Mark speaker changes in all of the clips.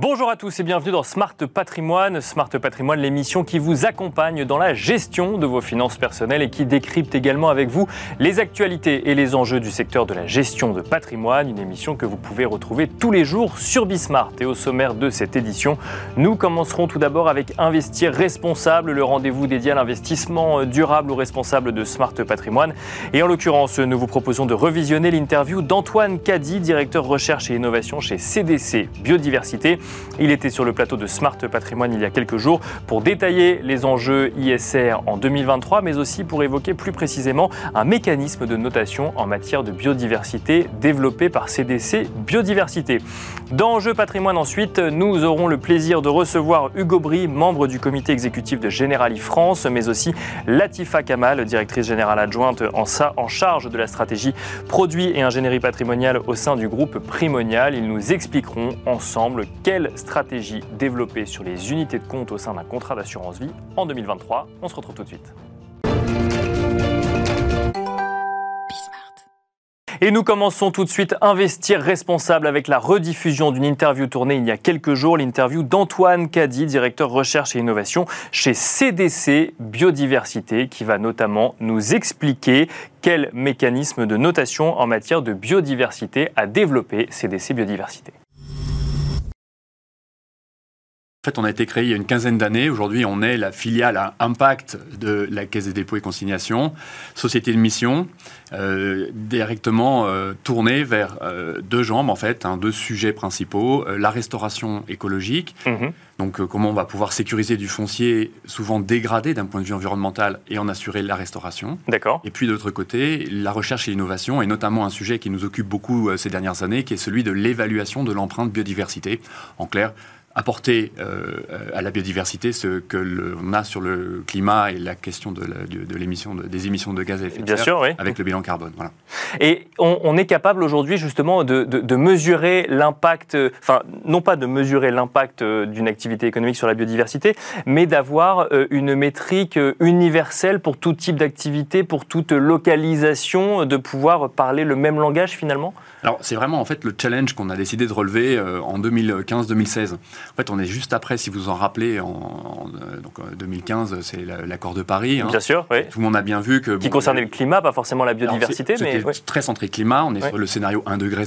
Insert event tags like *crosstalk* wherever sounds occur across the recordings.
Speaker 1: Bonjour à tous et bienvenue dans Smart Patrimoine. Smart Patrimoine, l'émission qui vous accompagne dans la gestion de vos finances personnelles et qui décrypte également avec vous les actualités et les enjeux du secteur de la gestion de patrimoine. Une émission que vous pouvez retrouver tous les jours sur Bismart. Et au sommaire de cette édition, nous commencerons tout d'abord avec Investir responsable, le rendez-vous dédié à l'investissement durable ou responsable de Smart Patrimoine. Et en l'occurrence, nous vous proposons de revisionner l'interview d'Antoine Caddy, directeur recherche et innovation chez CDC Biodiversité. Il était sur le plateau de Smart Patrimoine il y a quelques jours pour détailler les enjeux ISR en 2023, mais aussi pour évoquer plus précisément un mécanisme de notation en matière de biodiversité développé par CDC Biodiversité. Dans Enjeux Patrimoine ensuite, nous aurons le plaisir de recevoir Hugo Brie, membre du comité exécutif de Generali France, mais aussi Latifa Kamal, directrice générale adjointe en, en charge de la stratégie produits et ingénierie patrimoniale au sein du groupe Primonial. Ils nous expliqueront ensemble quelle stratégie développer sur les unités de compte au sein d'un contrat d'assurance vie en 2023 On se retrouve tout de suite. Et nous commençons tout de suite Investir responsable avec la rediffusion d'une interview tournée il y a quelques jours, l'interview d'Antoine Caddy, directeur recherche et innovation chez CDC Biodiversité, qui va notamment nous expliquer quel mécanisme de notation en matière de biodiversité a développé CDC Biodiversité.
Speaker 2: En fait, on a été créé il y a une quinzaine d'années. Aujourd'hui, on est la filiale à impact de la Caisse des dépôts et consignations, société de mission, euh, directement euh, tournée vers euh, deux jambes, en fait, hein, deux sujets principaux. la restauration écologique, mhm. donc comment on va pouvoir sécuriser du foncier souvent dégradé d'un point de vue environnemental et en assurer la restauration.
Speaker 1: D'accord.
Speaker 2: Et puis, de l'autre côté, la recherche et l'innovation, et notamment un sujet qui nous occupe beaucoup ces dernières années, qui est celui de l'évaluation de l'empreinte biodiversité. En clair, apporter euh, à la biodiversité ce que l'on a sur le climat et la question de, l'émission des émissions de gaz à effet de serre avec le bilan carbone. Voilà.
Speaker 1: Et on, est capable aujourd'hui justement de, mesurer l'impact, enfin non pas de mesurer l'impact euh, d'une activité économique sur la biodiversité, mais d'avoir euh, une métrique universelle pour tout type d'activité, pour toute localisation, de pouvoir parler le même langage finalement?
Speaker 2: Alors, c'est vraiment en fait le challenge qu'on a décidé de relever euh, en 2015-2016. En fait, on est juste après, si vous en rappelez, en, euh, donc, 2015, euh, c'est l'accord de Paris.
Speaker 1: Hein. Bien sûr, oui.
Speaker 2: Tout le monde a bien vu que...
Speaker 1: Qui concernait le climat, pas forcément la biodiversité, mais...
Speaker 2: très centré climat, on est sur le scénario 1,5 degré.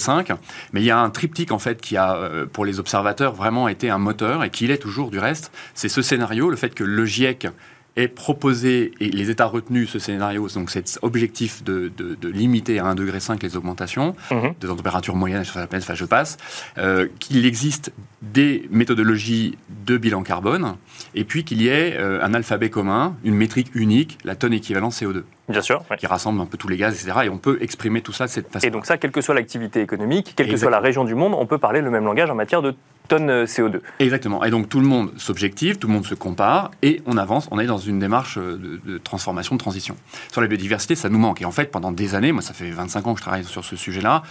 Speaker 2: Mais il y a un triptyque, en fait, qui a, pour les observateurs, vraiment été un moteur, et qui l'est toujours du reste. C'est ce scénario, le fait que le GIEC est proposé, et les États retenus ce scénario, donc cet objectif de, de, limiter à 1,5 degré les augmentations mhm. de température moyenne sur la planète, enfin je passe, euh, qu'il existe des méthodologies de bilan carbone, et puis qu'il y ait euh, un alphabet commun, une métrique unique, la tonne équivalent CO2.
Speaker 1: Bien sûr.
Speaker 2: Qui rassemble un peu tous les gaz, etc. Et on peut exprimer tout ça de cette façon.
Speaker 1: Et donc ça, quelle que soit l'activité économique, quelle que soit la région du monde, on peut parler le même langage en matière de tonnes euh, CO2.
Speaker 2: Exactement. Et donc tout le monde s'objective, tout le monde se compare, et on avance, on est dans une démarche de, de, transformation, de transition. Sur la biodiversité, ça nous manque. Et en fait, pendant des années, moi ça fait 25 ans que je travaille sur ce sujet-là,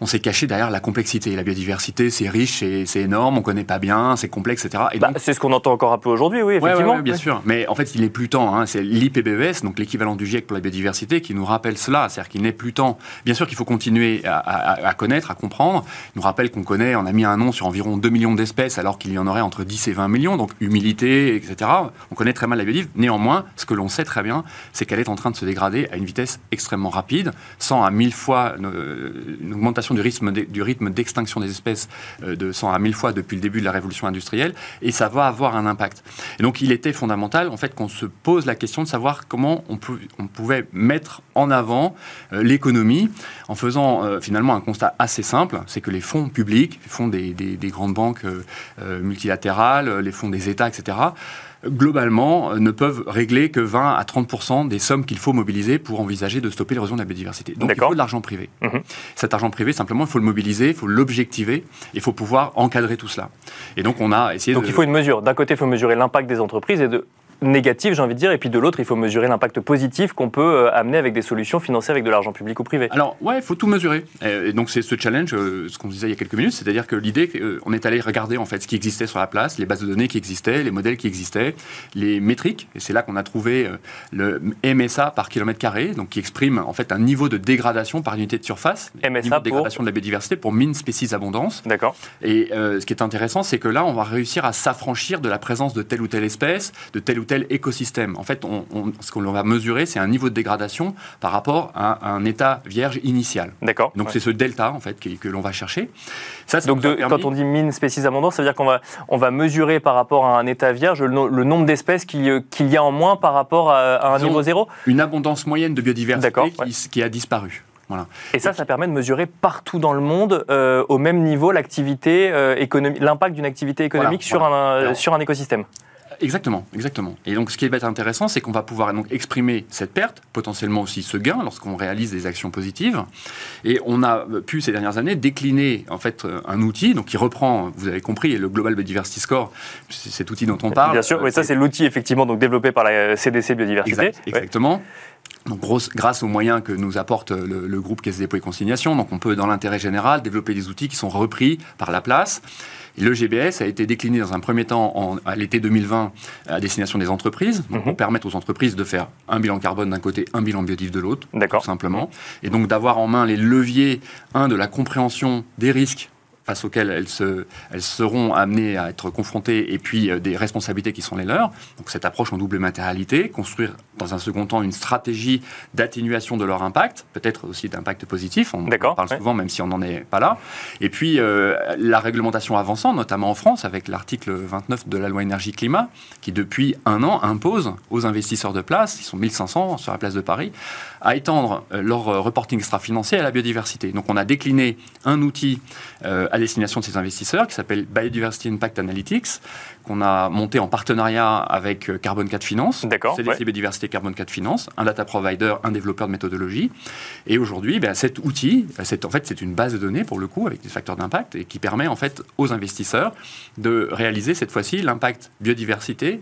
Speaker 2: on s'est caché derrière la complexité. La biodiversité, c'est riche, c'est énorme, on connaît pas bien, c'est complexe, etc.
Speaker 1: Et bah, c'est ce qu'on entend encore un peu aujourd'hui, oui, effectivement.
Speaker 2: bien sûr. Mais en fait, il est plus temps. Hein. C'est l'IPBES, donc l'équivalent du GIEC pour la biodiversité, qui nous rappelle cela. C'est-à-dire qu'il n'est plus temps. Bien sûr qu'il faut continuer à, connaître, à comprendre. Il nous rappelle qu'on connaît, on a mis un nom sur environ 2 millions d'espèces, alors qu'il y en aurait entre 10 et 20 millions. Donc humilité, etc. On connaît très mal la biodiversité. Néanmoins, ce que l'on sait très bien, c'est qu'elle est en train de se dégrader à une vitesse extrêmement rapide, sans à mille fois une augmentation du rythme, du rythme d'extinction des espèces euh, de 100 à 1000 fois depuis le début de la révolution industrielle, et ça va avoir un impact. Et donc il était fondamental en fait qu'on se pose la question de savoir comment on, on pouvait mettre en avant euh, l'économie en faisant euh, finalement un constat assez simple, c'est que les fonds publics, les fonds des, des, grandes banques multilatérales, les fonds des États, etc., globalement, euh, ne peuvent régler que 20 à 30 des sommes qu'il faut mobiliser pour envisager de stopper l'érosion de la biodiversité. Donc il faut de l'argent privé. Mhm. Cet argent privé, simplement, il faut le mobiliser, il faut l'objectiver, il faut pouvoir encadrer tout cela. Et donc on a essayé
Speaker 1: donc il faut une mesure. D'un côté, il faut mesurer l'impact des entreprises et de négatif, j'ai envie de dire, et puis de l'autre, il faut mesurer l'impact positif qu'on peut euh, amener avec des solutions financées avec de l'argent public ou privé.
Speaker 2: Alors, ouais, il faut tout mesurer. Et donc, c'est ce challenge, euh, ce qu'on disait il y a quelques minutes, c'est-à-dire que l'idée, on est allé regarder en fait ce qui existait sur la place, les bases de données qui existaient, les modèles qui existaient, les métriques, et c'est là qu'on a trouvé le MSA par kilomètre carré, donc qui exprime en fait un niveau de dégradation par unité de surface,
Speaker 1: MSA
Speaker 2: niveau de dégradation de la biodiversité pour mean species abondance.
Speaker 1: D'accord.
Speaker 2: Et ce qui est intéressant, c'est que là, on va réussir à s'affranchir de la présence de telle ou telle espèce, de tel ou tel écosystème. En fait, on, ce qu'on va mesurer, c'est un niveau de dégradation par rapport à un état vierge initial.
Speaker 1: D'accord.
Speaker 2: Donc c'est ce delta en fait que, l'on va chercher.
Speaker 1: Ça, Donc quand on dit mine species abondance, ça veut dire qu'on va, on va mesurer par rapport à un état vierge le, nombre d'espèces euh, qu'il y a en moins par rapport à, un niveau zéro
Speaker 2: Une abondance moyenne de biodiversité qui, qui a disparu.
Speaker 1: Et ça, ça permet de mesurer partout dans le monde euh, au même niveau l'activité euh, économique, l'impact d'une activité économique sur, Un, sur un écosystème.
Speaker 2: Exactement, exactement. Et donc, ce qui va être intéressant, c'est qu'on va pouvoir donc exprimer cette perte, potentiellement aussi ce gain, lorsqu'on réalise des actions positives. Et on a pu ces dernières années décliner en fait un outil, donc qui reprend, vous avez compris, le Global Biodiversity Score, cet outil dont on parle.
Speaker 1: Bien sûr, oui, ça c'est l'outil effectivement donc développé par la CDC Biodiversité.
Speaker 2: exactement. Donc, grâce aux moyens que nous apporte le, groupe Caisse des dépôts et consignation, donc on peut, dans l'intérêt général, développer des outils qui sont repris par la place. Et le GBS a été décliné dans un premier temps en, à l'été 2020 à destination des entreprises, donc pour mhm. permettre aux entreprises de faire un bilan carbone d'un côté, un bilan biodive de l'autre, tout simplement, et donc d'avoir en main les leviers, un, de la compréhension des risques face auxquelles elles, se, elles seront amenées à être confrontées, et puis euh, des responsabilités qui sont les leurs. Donc cette approche en double matérialité, construire dans un second temps une stratégie d'atténuation de leur impact, peut-être aussi d'impact positif, on en parle souvent même si on n'en est pas là. Et puis euh, la réglementation avançant, notamment en France, avec l'article 29 de la loi énergie-climat, qui depuis un an impose aux investisseurs de place, ils sont 1500 sur la place de Paris, à étendre euh, leur reporting extra-financier à la biodiversité. Donc on a décliné un outil à destination de ces investisseurs qui s'appelle Biodiversity Impact Analytics, qu'on a monté en partenariat avec euh, Carbon 4 Finance.
Speaker 1: D'accord.
Speaker 2: C'est ouais. Biodiversité Carbon 4 Finance, un data provider, un développeur de méthodologie. Et aujourd'hui, ben, cet outil, c'est, en fait, c'est une base de données pour le coup avec des facteurs d'impact et qui permet en fait aux investisseurs de réaliser cette fois-ci l'impact biodiversité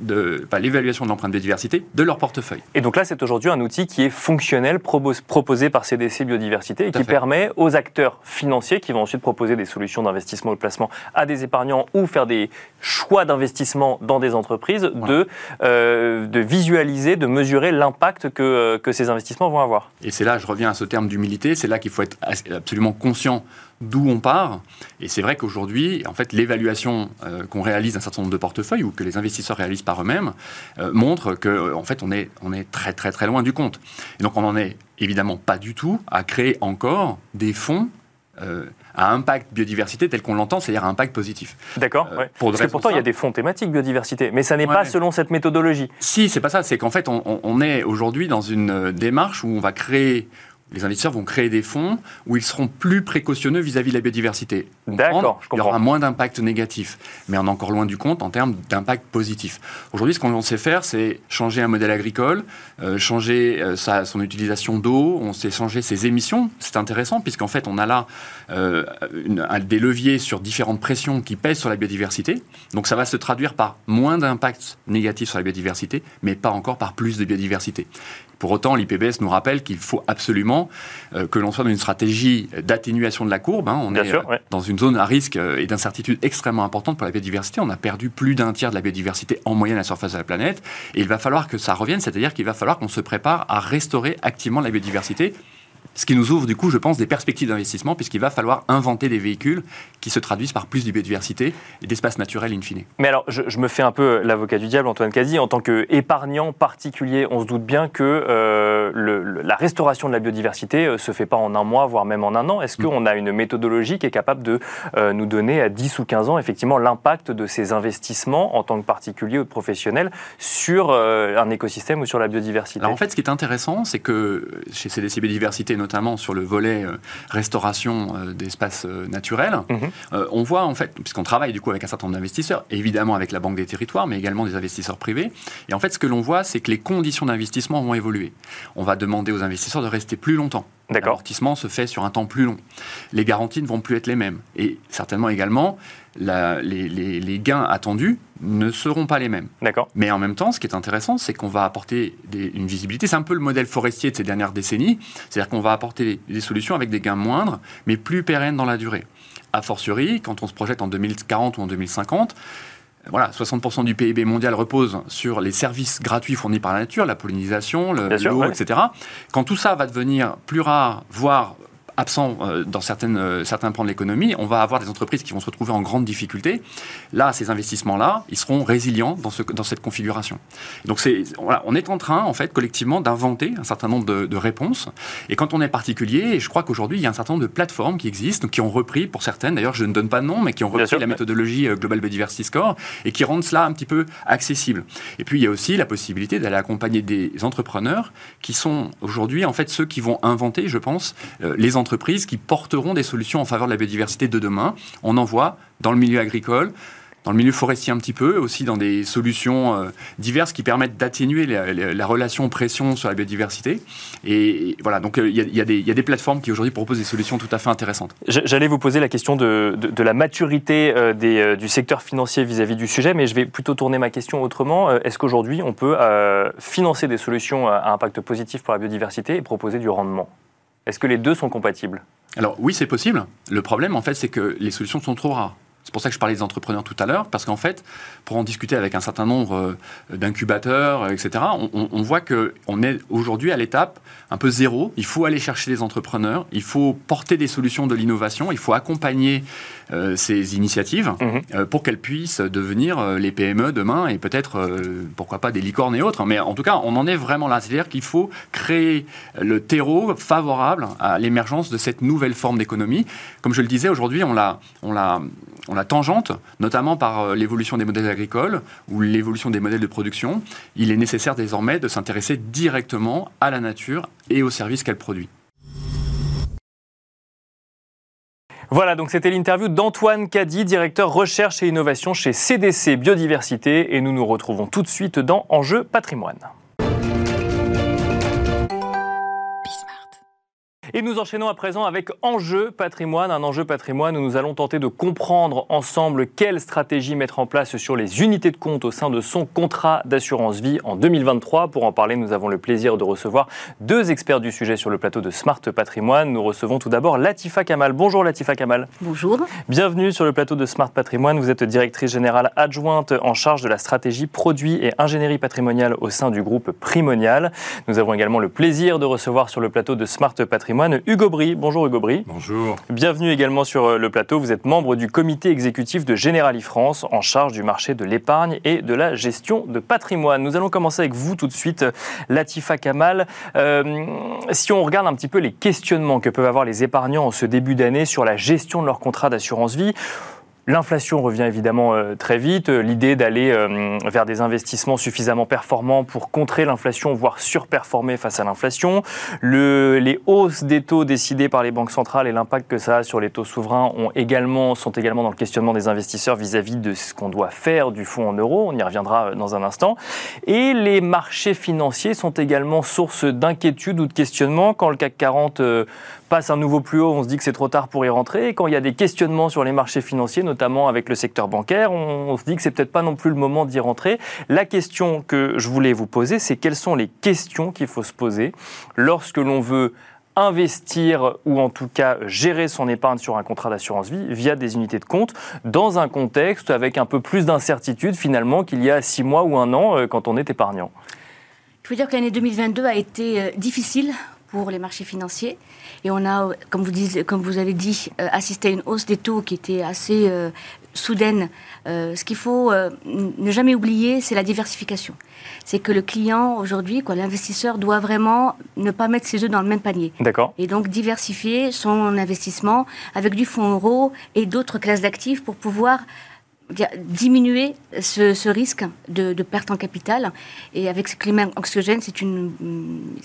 Speaker 2: de l'évaluation de l'empreinte biodiversité de leur portefeuille.
Speaker 1: Et donc là, c'est aujourd'hui un outil qui est fonctionnel, proposé par CDC Biodiversité et qui permet aux acteurs financiers qui vont ensuite proposer des solutions d'investissement ou de placement à des épargnants ou faire des choix d'investissement dans des entreprises de, euh, de visualiser, de mesurer l'impact que, euh, que ces investissements vont avoir.
Speaker 2: Et c'est là, je reviens à ce terme d'humilité, c'est là qu'il faut être absolument conscient d'où on part. Et c'est vrai qu'aujourd'hui, en fait, l'évaluation euh, qu'on réalise d'un certain nombre de portefeuilles ou que les investisseurs réalisent par eux-mêmes euh, montre que, euh, en fait, on est, on est très très très loin du compte. Et donc, on n'en est évidemment pas du tout à créer encore des fonds à impact biodiversité tel qu'on l'entend, c'est-à-dire à impact positif.
Speaker 1: D'accord. Parce que pourtant, il y a des fonds thématiques biodiversité, mais ça n'est pas selon cette méthodologie.
Speaker 2: Si, c'est pas ça. C'est qu'en fait, on, on est aujourd'hui dans une démarche où on va créer les investisseurs vont créer des fonds où ils seront plus précautionneux vis-à-vis de la biodiversité.
Speaker 1: D'accord, je comprends.
Speaker 2: Il y aura moins d'impact négatif, mais on est encore loin du compte en termes d'impact positif. Aujourd'hui, ce qu'on sait faire, c'est changer un modèle agricole, euh, changer euh, sa, son utilisation d'eau, on sait changer ses émissions. C'est intéressant puisqu'en fait, on a là euh, des leviers sur différentes pressions qui pèsent sur la biodiversité. Donc ça va se traduire par moins d'impact négatif sur la biodiversité, mais pas encore par plus de biodiversité. Pour autant, l'IPBS nous rappelle qu'il faut absolument euh, que l'on soit dans une stratégie d'atténuation de la courbe. Hein. On est euh, dans une zone à risque euh, et d'incertitude extrêmement importante pour la biodiversité. On a perdu plus d'un tiers de la biodiversité en moyenne à la surface de la planète. Et il va falloir que ça revienne, c'est-à-dire qu'il va falloir qu'on se prépare à restaurer activement la biodiversité ce qui nous ouvre du coup, je pense, des perspectives d'investissement, puisqu'il va falloir inventer des véhicules qui se traduisent par plus de biodiversité et d'espace naturel in fine.
Speaker 1: Mais alors, je, me fais un peu l'avocat du diable, Antoine Cazzi. En tant qu'épargnant particulier, on se doute bien que euh, la restauration de la biodiversité ne euh, se fait pas en un mois, voire même en un an. Est-ce qu'on a une méthodologie qui est capable de euh, nous donner à 10 ou 15 ans, effectivement, l'impact de ces investissements en tant que particulier ou de professionnel sur un écosystème ou sur la biodiversité?
Speaker 2: Alors en fait, ce qui est intéressant, c'est que chez CDC Biodiversité, notamment sur le volet euh, restauration euh, d'espaces euh, naturels, mhm. on voit en fait, puisqu'on travaille du coup avec un certain nombre d'investisseurs, évidemment avec la Banque des Territoires, mais également des investisseurs privés, et en fait ce que l'on voit, c'est que les conditions d'investissement vont évoluer. On va demander aux aux investisseurs de rester plus longtemps.
Speaker 1: D'accord.
Speaker 2: L'amortissement se fait sur un temps plus long. Les garanties ne vont plus être les mêmes. Et certainement également, la- les, les- les gains attendus ne seront pas les mêmes.
Speaker 1: D'accord.
Speaker 2: Mais en même temps, ce qui est intéressant, c'est qu'on va apporter des- une visibilité. C'est un peu le modèle forestier de ces dernières décennies. C'est-à-dire qu'on va apporter des solutions avec des gains moindres, mais plus pérennes dans la durée. A fortiori, quand on se projette en 2040 ou en 2050, voilà, 60% du PIB mondial repose sur les services gratuits fournis par la nature, la pollinisation, le- l'eau,
Speaker 1: ouais.
Speaker 2: etc. Quand tout ça va devenir plus rare, voire absent euh, dans certaines, euh, certains pans de l'économie, on va avoir des entreprises qui vont se retrouver en grande difficulté. Là, ces investissements-là, ils seront résilients dans, ce, dans cette configuration. Donc, c'est, voilà, on est en train, en fait, collectivement, d'inventer un certain nombre de, de réponses. Et quand on est particulier, je crois qu'aujourd'hui, il y a un certain nombre de plateformes qui existent, qui ont repris, pour certaines, d'ailleurs, je ne donne pas de nom, mais qui ont repris
Speaker 1: sûr,
Speaker 2: la méthodologie euh, Global Biodiversity Score et qui rendent cela un petit peu accessible. Et puis, il y a aussi la possibilité d'aller accompagner des entrepreneurs qui sont aujourd'hui, en fait, ceux qui vont inventer, je pense, les entreprises qui porteront des solutions en faveur de la biodiversité de demain. On en voit dans le milieu agricole, dans le milieu forestier un petit peu, aussi dans des solutions euh, diverses qui permettent d'atténuer la, la- la relation pression sur la biodiversité. Et, voilà, donc euh, il y, a- des- plateformes qui aujourd'hui proposent des solutions tout à fait intéressantes.
Speaker 1: J'allais vous poser la question de, la maturité euh, du secteur financier vis-à-vis du sujet, mais je vais plutôt tourner ma question autrement. Est-ce qu'aujourd'hui, on peut financer des solutions à impact positif pour la biodiversité et proposer du rendement? Est-ce que les deux sont compatibles?
Speaker 2: Alors oui, c'est possible. Le problème, en fait, c'est que les solutions sont trop rares. C'est pour ça que je parlais des entrepreneurs tout à l'heure, parce qu'en fait, pour en discuter avec un certain nombre euh, d'incubateurs, euh, etc., on, on- voit qu'on est aujourd'hui à l'étape un peu zéro. Il faut aller chercher les entrepreneurs, il faut porter des solutions de l'innovation, il faut accompagner euh, ces initiatives
Speaker 1: Mhm.
Speaker 2: euh, pour qu'elles puissent devenir euh, les PME demain et peut-être, pourquoi pas, des licornes et autres. Mais en tout cas, on en est vraiment là. C'est-à-dire qu'il faut créer le terreau favorable à l'émergence de cette nouvelle forme d'économie. Comme je le disais, aujourd'hui, on la, la, tangente, notamment par euh, l'évolution des modèles agricoles ou l'évolution des modèles de production. Il est nécessaire désormais de s'intéresser directement à la nature et aux services qu'elle produit.
Speaker 1: Voilà, donc c'était l'interview d'Antoine Caddy, directeur recherche et innovation chez CDC Biodiversité, et nous nous retrouvons tout de suite dans Enjeu patrimoine. Et nous enchaînons à présent avec Enjeu patrimoine, un enjeu patrimoine où nous allons tenter de comprendre ensemble quelle stratégie mettre en place sur les unités de compte au sein de son contrat d'assurance vie en 2023. Pour en parler, nous avons le plaisir de recevoir deux experts du sujet sur le plateau de Smart Patrimoine. Nous recevons tout d'abord Latifa Kamal. Bonjour Latifa Kamal.
Speaker 3: Bonjour.
Speaker 1: Bienvenue sur le plateau de Smart Patrimoine. Vous êtes directrice générale adjointe en charge de la stratégie produits et ingénierie patrimoniale au sein du groupe Primonial. Nous avons également le plaisir de recevoir sur le plateau de Smart Patrimoine Hugo Brie. Bonjour Hugo Brie.
Speaker 4: Bonjour.
Speaker 1: Bienvenue également sur euh, le plateau. Vous êtes membre du comité exécutif de Generali France en charge du marché de l'épargne et de la gestion de patrimoine. Nous allons commencer avec vous tout de suite, Latifa Kamal. Euh, si on regarde un petit peu les questionnements que peuvent avoir les épargnants en ce début d'année sur la gestion de leur contrat d'assurance vie, L'inflation revient évidemment euh, très vite. Euh, L'idée d'aller euh, vers des investissements suffisamment performants pour contrer l'inflation, voire surperformer face à l'inflation. Le- les hausses des taux décidées par les banques centrales et l'impact que ça a sur les taux souverains sont également dans le questionnement des investisseurs vis-à-vis de ce qu'on doit faire du fonds en euros. On y reviendra dans un instant. Et les marchés financiers sont également source d'inquiétude ou de questionnement quand le CAC 40 euh, passe un nouveau plus haut, on se dit que c'est trop tard pour y rentrer. Quand il y a des questionnements sur les marchés financiers, notamment avec le secteur bancaire, on, on se dit que c'est peut-être pas non plus le moment d'y rentrer. La question que je voulais vous poser, c'est quelles sont les questions qu'il faut se poser lorsque l'on veut investir ou en tout cas gérer son épargne sur un contrat d'assurance vie via des unités de compte dans un contexte avec un peu plus d'incertitude finalement qu'il y a six mois ou un an euh, quand on est épargnant.
Speaker 3: Je veux dire que l'année 2022 a été euh, difficile pour les marchés financiers. Et on a, comme vous, dites- comme vous avez dit, euh, assisté à une hausse des taux qui était assez euh, soudaine. Euh, ce qu'il faut euh, ne jamais oublier, c'est la diversification. C'est que le client, aujourd'hui, quoi, l'investisseur, doit vraiment ne pas mettre ses œufs dans le même panier.
Speaker 1: D'accord
Speaker 3: Et donc diversifier son investissement avec du fonds euro et d'autres classes d'actifs pour pouvoir diminuer ce, ce risque de, de perte en capital. Et avec ce climat anxiogène, c'est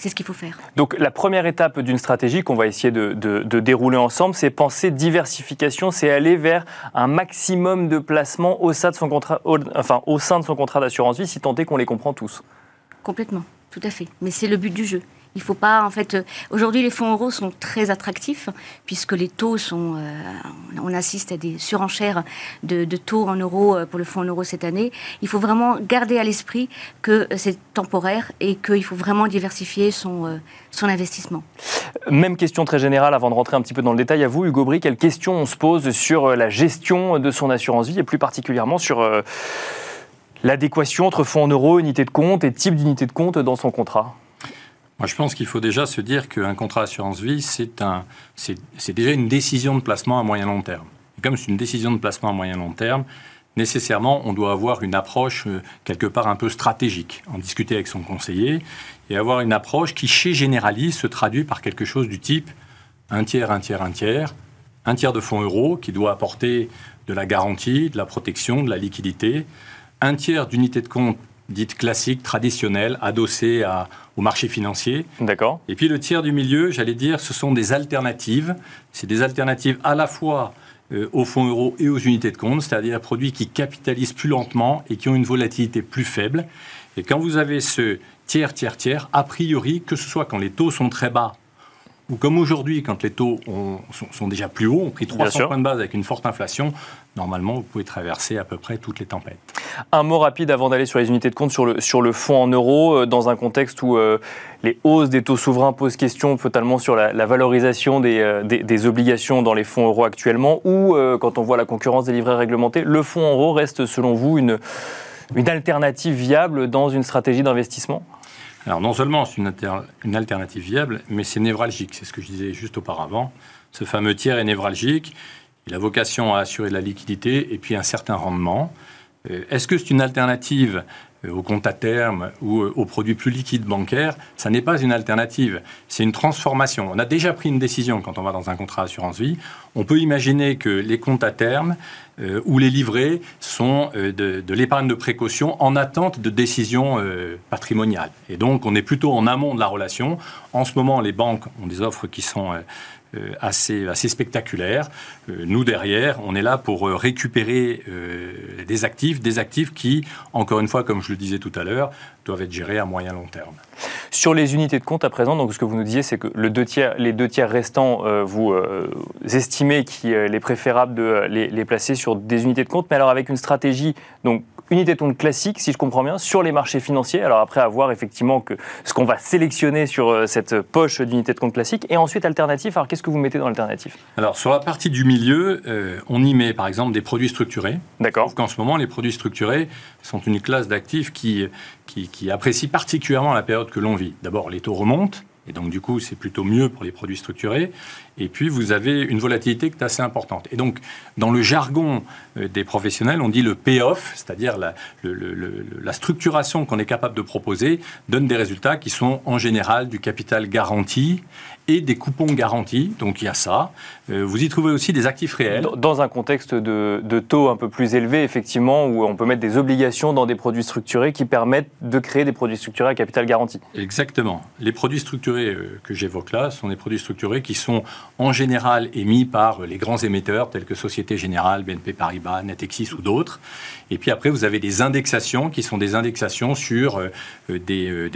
Speaker 3: ce qu'il faut faire.
Speaker 1: Donc la première étape d'une stratégie qu'on va essayer de, de- de dérouler ensemble, c'est penser diversification, c'est aller vers un maximum de placements au sein de son contrat, au- enfin, au sein de son contrat d'assurance vie, si tant est qu'on les comprend tous.
Speaker 3: Complètement, tout à fait. Mais c'est le but du jeu. Il faut pas, en fait, aujourd'hui les fonds euros sont très attractifs puisque les taux sont, euh, on assiste à des surenchères de, taux en euros pour le fonds en euros cette année. Il faut vraiment garder à l'esprit que c'est temporaire et qu'il faut vraiment diversifier son, investissement.
Speaker 1: Même question très générale avant de rentrer un petit peu dans le détail à vous, Hugo Brie, quelle question on se pose sur la gestion de son assurance vie et plus particulièrement sur l'adéquation entre fonds en euros, unité de compte et type d'unité de compte dans son contrat?
Speaker 4: Moi, je pense qu'il faut déjà se dire qu'un contrat assurance vie, c'est déjà une décision de placement à moyen long terme. Et comme c'est une décision de placement à moyen long terme, nécessairement, on doit avoir une approche euh, quelque part un peu stratégique, en discuter avec son conseiller, et avoir une approche qui, chez Generali, se traduit par quelque chose du type un tiers, un tiers, un tiers, un tiers de fonds euros qui doit apporter de la garantie, de la protection, de la liquidité, un tiers d'unités de compte dites classiques, traditionnelles, adossées au marché financier.
Speaker 1: D'accord.
Speaker 4: Et puis le tiers du milieu, j'allais dire, ce sont des alternatives. C'est des alternatives à la fois euh, aux fonds euros et aux unités de compte, c'est-à-dire produits qui capitalisent plus lentement et qui ont une volatilité plus faible. Et quand vous avez ce tiers, tiers, tiers, a priori, que ce soit quand les taux sont très bas ou comme aujourd'hui, quand les taux sont, déjà plus hauts, ont pris 300 points de base avec une forte inflation, normalement, vous pouvez traverser à peu près toutes les tempêtes.
Speaker 1: Un mot rapide avant d'aller sur les unités de compte, sur le, sur le fonds en euros, euh, dans un contexte où euh, les hausses des taux souverains posent question totalement sur la, valorisation euh, des, des, obligations dans les fonds euros actuellement, ou quand on voit la concurrence des livrets réglementés, le fonds en euros reste selon vous une, une alternative viable dans une stratégie d'investissement?
Speaker 4: Alors non seulement c'est une, alternative viable, mais c'est névralgique, c'est ce que je disais juste auparavant. Ce fameux tiers est névralgique, il a vocation à assurer de la liquidité et puis un certain rendement. Euh, est-ce que c'est une alternative euh, au compte à terme ou euh, aux produits plus liquides bancaires Ça n'est pas une alternative, c'est une transformation. On a déjà pris une décision quand on va dans un contrat assurance vie. On peut imaginer que les comptes à terme ou les livrets sont de, l'épargne de précaution en attente de décisions patrimoniales. Et donc on est plutôt en amont de la relation. En ce moment, les banques ont des offres qui sont euh, assez, assez spectaculaire. Euh, nous, derrière, on est là pour euh, récupérer des actifs, des actifs qui, encore une fois, comme je le disais tout à l'heure, doivent être gérés à moyen long terme.
Speaker 1: Sur les unités de compte à présent, donc ce que vous nous disiez, c'est que les deux tiers restants, vous estimez qu'il est préférable de les, les, placer sur des unités de compte, mais alors avec une stratégie donc unité de compte classique, si je comprends bien, sur les marchés financiers. Alors après, avoir effectivement que ce qu'on va sélectionner sur euh, cette poche d'unité de compte classique. Et ensuite, alternatif. Alors qu'est-ce que vous mettez dans l'alternative
Speaker 4: Alors sur la partie du milieu, euh, on y met par exemple des produits structurés.
Speaker 1: D'accord.
Speaker 4: Qu'en ce moment, les produits structurés sont une classe d'actifs qui, qui, qui apprécie particulièrement la période que l'on vit. D'abord, les taux remontent. Et donc, du coup, c'est plutôt mieux pour les produits structurés. Et puis, vous avez une volatilité qui est assez importante. Et donc, dans le jargon euh, des professionnels, on dit le payoff, c'est-à-dire la, la, structuration qu'on est capable de proposer, donne des résultats qui sont en général du capital garanti et des coupons garantis. Donc il y a ça. Euh, vous y trouvez aussi des actifs réels.
Speaker 1: Dans un contexte de, taux un peu plus élevé, effectivement, où on peut mettre des obligations dans des produits structurés qui permettent de créer des produits structurés à capital garanti.
Speaker 4: Exactement. Les produits structurés euh, que j'évoque là sont des produits structurés qui sont en général émis par les grands émetteurs tels que Société Générale, BNP Paribas, Natexis ou d'autres. Et puis après, vous avez des indexations qui sont des indexations sur euh, des,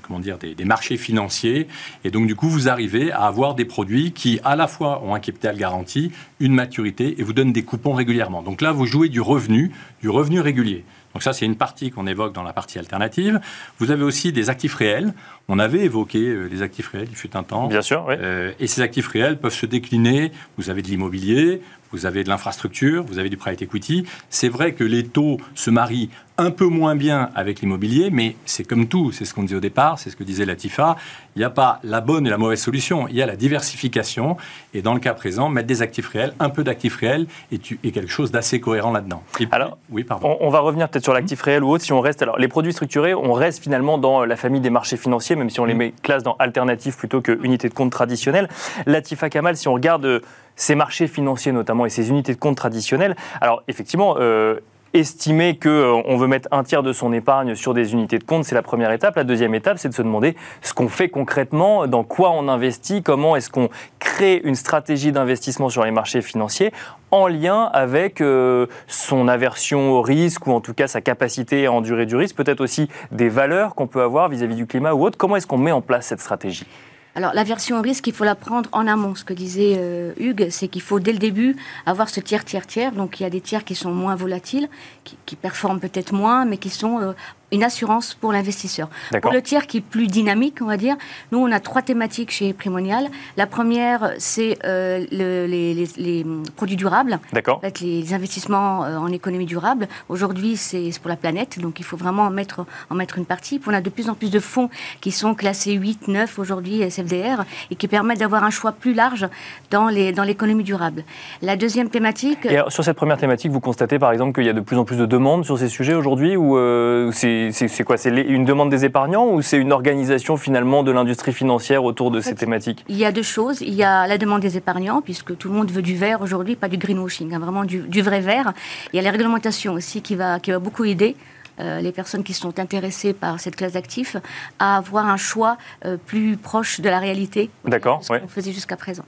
Speaker 4: comment dire, des marchés financiers. Et donc du coup, vous arrivez à avoir des produits qui, à la fois, ont un capital garanti, une maturité et vous donnent des coupons régulièrement. Donc là, vous jouez du revenu, du revenu régulier. Donc ça, c'est une partie qu'on évoque dans la partie alternative. Vous avez aussi des actifs réels. On avait évoqué euh, les actifs réels, il fut un temps.
Speaker 1: Bien sûr, oui.
Speaker 4: Euh, et ces actifs réels peuvent se décliner. Vous avez de l'immobilier, vous avez de l'infrastructure, vous avez du private equity. C'est vrai que les taux se marient un peu moins bien avec l'immobilier, mais c'est comme tout, c'est ce qu'on disait au départ, c'est ce que disait Latifa, il n'y a pas la bonne et la mauvaise solution, il y a la diversification, et dans le cas présent, mettre des actifs réels, un peu d'actifs réels, et, tu, quelque chose d'assez cohérent là-dedans.
Speaker 1: Alors, oui, pardon. On, va revenir peut-être sur l'actif réel ou autre, si on reste, alors les produits structurés, on reste finalement dans la famille des marchés financiers, même si on les mm. met classe dans alternatif plutôt que unité de compte traditionnelle. Latifa Kamal, si on regarde ces marchés financiers notamment et ces unités de compte traditionnelles, alors effectivement, euh, estimer qu'on euh, veut mettre un tiers de son épargne sur des unités de compte, c'est la première étape. La deuxième étape, c'est de se demander ce qu'on fait concrètement, dans quoi on investit, comment est-ce qu'on crée une stratégie d'investissement sur les marchés financiers en lien avec euh, son aversion au risque ou en tout cas sa capacité à endurer du risque, peut-être aussi des valeurs qu'on peut avoir vis-à-vis -vis du climat ou autre. Comment est-ce qu'on met en place cette stratégie?
Speaker 3: Alors, l'aversion au risque, il faut la prendre en amont. Ce que disait euh, Hugues, c'est qu'il faut dès le début avoir ce tiers, tiers, tiers. Donc, il y a des tiers qui sont moins volatiles, qui, performent peut-être moins, mais qui sont euh, une assurance pour l'investisseur. Pour le tiers qui est plus dynamique, on va dire, nous, on a trois thématiques chez Primonial. La première, c'est euh, les, produits durables.
Speaker 1: D'accord.
Speaker 3: les investissements euh, en économie durable. Aujourd'hui, c'est pour la planète, donc il faut vraiment en mettre, en mettre une partie. on a de plus en plus de fonds qui sont classés 8, 9 aujourd'hui SFDR et qui permettent d'avoir un choix plus large dans l'économie dans durable. La deuxième thématique...
Speaker 1: Et sur cette première thématique, vous constatez par exemple qu'il y a de plus en plus de demandes sur ces sujets aujourd'hui ou euh, c'est c'est quoi? C'est une demande des épargnants ou c'est une organisation finalement de l'industrie financière autour de ces thématiques?
Speaker 3: Il y a deux choses. Il y a la demande des épargnants, puisque tout le monde veut du vert aujourd'hui, pas du greenwashing, hein, vraiment du, vrai vert. Il y a la réglementation aussi qui va, qui va beaucoup aider. Euh, les personnes qui sont intéressées par cette classe d'actifs à avoir un choix euh, plus proche de la réalité
Speaker 1: D'accord,
Speaker 3: ce qu'on faisait jusqu'à présent.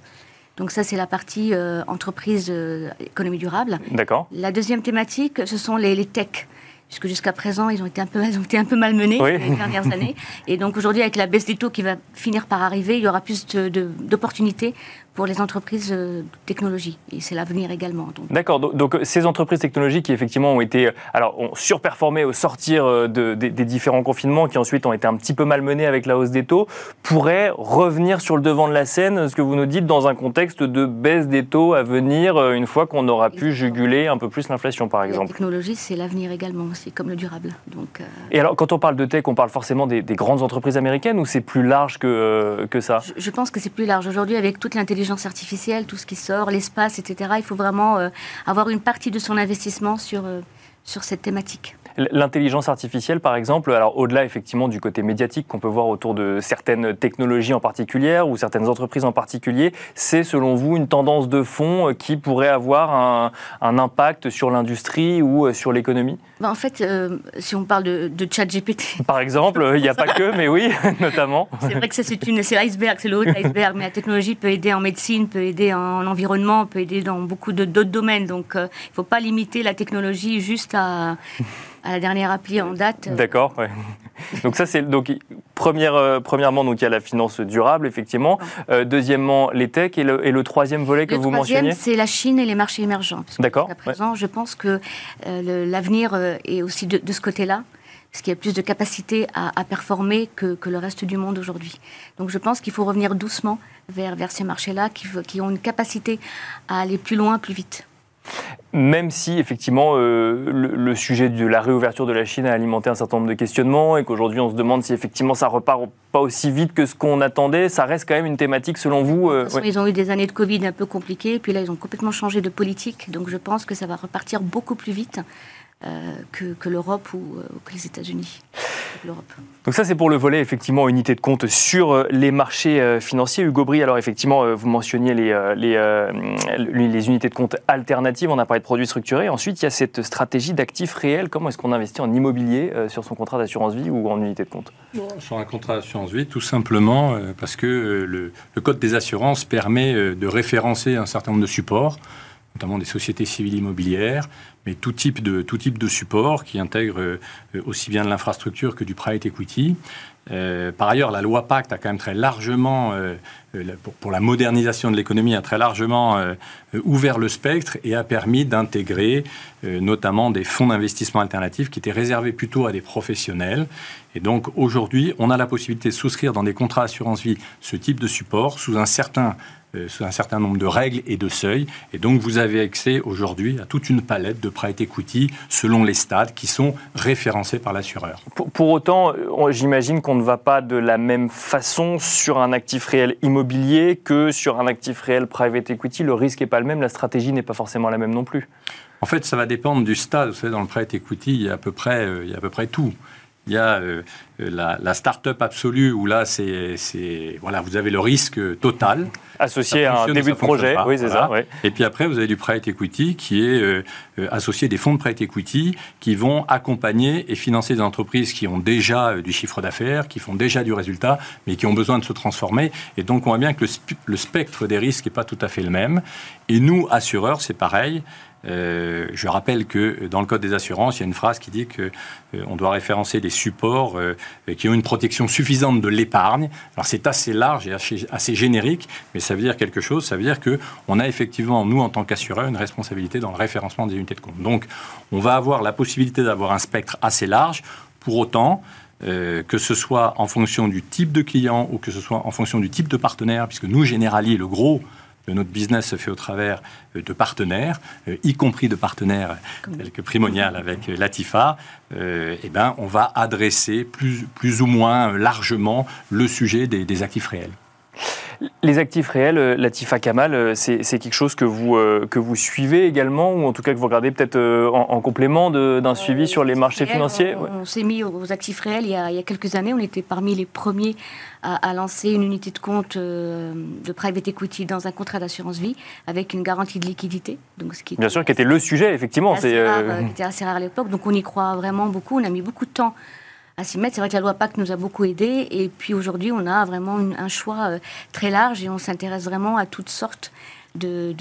Speaker 3: Donc ça, c'est la partie euh, entreprise économie durable.
Speaker 1: D'accord.
Speaker 3: La deuxième thématique, ce sont les, les techs puisque jusqu'à présent, ils ont été un peu, *laughs* ils ont été un peu malmenés les dernières années. Et donc aujourd'hui, avec la baisse des taux qui va finir par arriver, il y aura plus d'opportunités pour les entreprises euh, de technologie. Et c'est l'avenir également.
Speaker 1: D'accord. Donc, ces entreprises technologiques qui effectivement ont été, alors, ont surperformé au sortir euh, de, des, différents confinements, qui ensuite ont été un petit peu malmenés avec la hausse des taux, pourraient revenir sur le devant de la scène, ce que vous nous dites, dans un contexte de baisse des taux à venir, euh, une fois qu'on aura pu juguler un peu plus l'inflation, par exemple.
Speaker 3: La technologie, c'est l'avenir également, c'est comme le durable. Donc,
Speaker 1: Et alors, quand on parle de tech, on parle forcément des, grandes entreprises américaines ou c'est plus large que, que ça?
Speaker 3: Je, je pense que c'est plus large. Aujourd'hui, avec toute l'intelligence artificielle, tout ce qui sort, l'espace, etc. Il faut vraiment euh, avoir une partie de son investissement sur, euh, sur cette thématique.
Speaker 1: L'intelligence artificielle, par exemple, alors au-delà effectivement du côté médiatique qu'on peut voir autour de certaines technologies en particulier ou certaines entreprises en particulier, c'est selon vous une tendance de fond euh, qui pourrait avoir un, un impact sur l'industrie ou sur l'économie?
Speaker 3: Bah, En fait, si on parle de, de chat GPT. *laughs*
Speaker 1: Par exemple, il n'y a pas que, mais oui, *laughs* notamment.
Speaker 3: C'est vrai que c'est l'iceberg, c'est le haut de l'iceberg, mais la technologie peut aider en médecine, peut aider en environnement, peut aider dans beaucoup d'autres domaines. Donc, il ne faut pas limiter la technologie juste à à la dernière appli en date.
Speaker 1: Euh. D'accord. *laughs* donc ça c'est donc première, euh, premièrement donc il y a la finance durable effectivement. Euh, deuxièmement les techs et le, et le, troisième volet que vous mentionniez.
Speaker 3: C'est la Chine et les marchés émergents.
Speaker 1: D'accord.
Speaker 3: À présent, je pense que l'avenir est aussi de, ce côté-là parce qu'il y a plus de capacité à, performer que, que, le reste du monde aujourd'hui. Donc je pense qu'il faut revenir doucement vers, vers ces marchés-là qui, qui, ont une capacité à aller plus loin, plus vite.
Speaker 1: Même si effectivement euh, le, sujet de la réouverture de la Chine a alimenté un certain nombre de questionnements et qu'aujourd'hui on se demande si effectivement ça repart pas aussi vite que ce qu'on attendait, ça reste quand même une thématique selon vous
Speaker 3: euh, Ils ont eu des années de Covid un peu compliquées, puis là ils ont complètement changé de politique, donc je pense que ça va repartir beaucoup plus vite. Euh, que, l'Europe ou euh, que les États-Unis.
Speaker 1: Donc ça, c'est pour le volet, effectivement, unité de compte sur euh, les marchés financiers. Hugo Brie, alors effectivement, vous mentionniez les, les, unités de compte alternatives, on a parlé de produits structurés. Ensuite, il y a cette stratégie d'actifs réels. Comment est-ce qu'on investit en immobilier sur son contrat d'assurance vie ou en unité de compte?
Speaker 4: Sur un contrat d'assurance vie, tout simplement parce que le, le Code des assurances permet de référencer un certain nombre de supports notamment des sociétés civiles immobilières, mais tout type de, tout type de support qui intègre euh, aussi bien de l'infrastructure que du private equity. Euh, par ailleurs, la loi Pacte a quand même très largement, euh, pour, la modernisation de l'économie, a très largement ouvert le spectre et a permis d'intégrer notamment des fonds d'investissement alternatifs qui étaient réservés plutôt à des professionnels. Et donc aujourd'hui, on a la possibilité de souscrire dans des contrats assurance vie ce type de support sous un certain sous un certain nombre de règles et de seuils. Et donc, vous avez accès aujourd'hui à toute une palette de private equity selon les stades qui sont référencés par l'assureur.
Speaker 1: Pour, autant, j'imagine qu'on ne va pas de la même façon sur un actif réel immobilier que sur un actif réel private equity. Le risque n'est pas le même, la stratégie n'est pas forcément la même non plus.
Speaker 4: En fait, ça va dépendre du stade. Vous savez, dans le private equity, il y a à peu près, euh, il y a à peu près tout. Il y a euh, la, la start-up absolue où là, c'est, voilà, vous avez le risque total.
Speaker 1: associé à un début de projet.
Speaker 4: Oui, c'est ça. Et puis après, vous avez du private equity qui est euh, euh, associé des fonds de private equity qui vont accompagner et financer des entreprises qui ont déjà du chiffre d'affaires, qui font déjà du résultat, mais qui ont besoin de se transformer. Et donc, on voit bien que le, le spectre des risques n'est pas tout à fait le même. Et nous, assureurs, c'est pareil. Euh, je rappelle que dans le Code des assurances, il y a une phrase qui dit qu'on euh, doit référencer des supports euh, qui ont une protection suffisante de l'épargne. Alors c'est assez large et assez, générique, mais ça veut dire quelque chose. Ça veut dire qu'on a effectivement, nous, en tant qu'assureurs, une responsabilité dans le référencement des unités de compte. Donc on va avoir la possibilité d'avoir un spectre assez large. Pour autant, que ce soit en fonction du type de client ou que ce soit en fonction du type de partenaire, puisque nous, Generali, le gros notre business se fait au travers euh, de partenaires, euh, y compris de partenaires tels que Primonial avec euh, Latifa, eh ben, on va adresser plus, plus ou moins largement le sujet des actifs réels.
Speaker 1: Les actifs réels, euh, Latifa Kamal, euh, c'est quelque chose que vous, euh, que vous suivez également, ou en tout cas que vous regardez peut-être en, complément d'un suivi sur les marchés financiers
Speaker 3: On, s'est mis aux actifs réels il y, a, quelques années. On était parmi les premiers à, lancer une unité de compte de private equity dans un contrat d'assurance vie avec une garantie de liquidité.
Speaker 1: Donc, ce qui Bien sûr, qui était le sujet, effectivement.
Speaker 3: Qui était assez rare à l'époque. Donc on y croit vraiment beaucoup. On a mis beaucoup de temps à s'y mettre. C'est vrai que la loi PAC nous a beaucoup aidés. Et puis aujourd'hui, on a vraiment un choix euh, très large et on s'intéresse vraiment à toutes sortes de,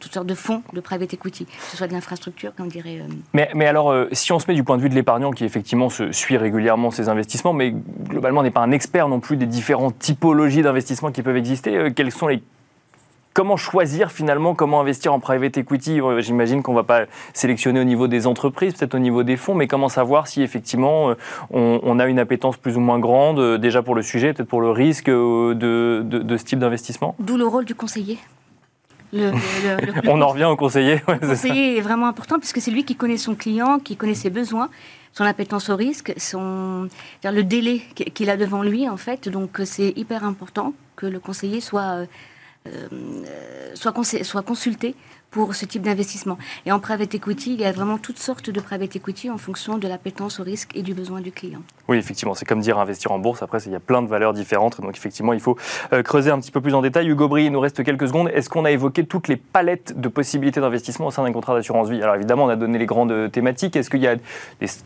Speaker 3: toutes sortes de fonds de private equity, que ce soit de l'infrastructure, comme dirait. Euh,
Speaker 1: mais, mais, alors, euh, si on se met du point de vue de l'épargnant qui effectivement suit régulièrement ses investissements, mais globalement n'est pas un expert non plus des différentes typologies d'investissements qui peuvent exister, quels sont les comment choisir finalement comment investir en private equity? Euh, J'imagine qu'on ne va pas sélectionner au niveau des entreprises, peut-être au niveau des fonds, mais comment savoir si effectivement euh, on, a une appétence plus ou moins grande euh, déjà pour le sujet, peut-être pour le risque de, ce type d'investissement?
Speaker 3: D'où le rôle du conseiller. *laughs*
Speaker 1: on en revient au conseiller.
Speaker 3: le conseiller est, vraiment important puisque c'est lui qui connaît son client, qui connaît ses besoins, son appétence au risque, son, le délai qu'il a devant lui en fait. Donc c'est hyper important que le conseiller soit euh, soit, soit consulté pour ce type d'investissement. Et en private equity, il y a vraiment toutes sortes de private equity en fonction de l'appétence au risque et du besoin du client.
Speaker 1: Oui, effectivement, c'est comme dire investir en bourse. Après, il y a plein de valeurs différentes. Donc, effectivement, il faut euh, creuser un petit peu plus en détail. Hugo Brie, il nous reste quelques secondes. Est-ce qu'on a évoqué toutes les palettes de possibilités d'investissement au sein d'un contrat d'assurance vie? Alors, évidemment, on a donné les grandes thématiques. Est-ce qu'il y a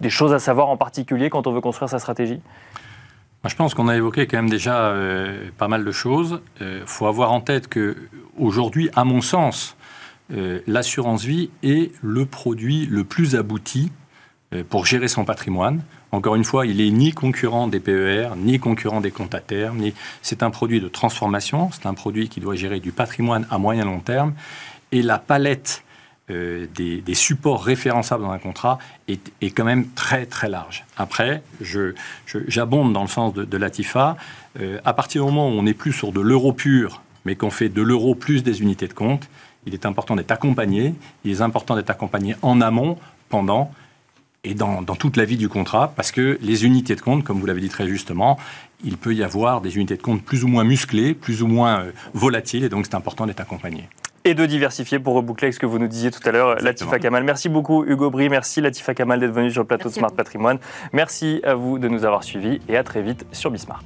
Speaker 1: des choses à savoir en particulier quand on veut construire sa stratégie?
Speaker 4: Je pense qu'on a évoqué quand même déjà euh, pas mal de choses. Il euh, faut avoir en tête que aujourd'hui, à mon sens, euh, l'assurance vie est le produit le plus abouti pour gérer son patrimoine. Encore une fois, il n'est ni concurrent des PER, ni concurrent des comptes à terme. Ni... C'est un produit de transformation, c'est un produit qui doit gérer du patrimoine à moyen long terme. Et la palette euh, des, supports référençables dans un contrat est, quand même très très large. Après, j'abonde dans le sens de, l'ATIFA. Euh, à partir du moment où on n'est plus sur de l'euro pur, mais qu'on fait de l'euro plus des unités de compte, il est important d'être accompagné. Il est important d'être accompagné en amont, pendant et dans, toute la vie du contrat, parce que les unités de compte, comme vous l'avez dit très justement, il peut y avoir des unités de compte plus ou moins musclées, plus ou moins euh, volatiles, et donc c'est important d'être accompagné
Speaker 1: et de diversifier pour reboucler ce que vous nous disiez tout à l'heure, Latifa Kamal. Merci beaucoup Hugo Brie, merci Latifa Kamal d'être venu sur le plateau de Smart Patrimoine. Merci à vous de nous avoir suivis et à très vite sur Bismart.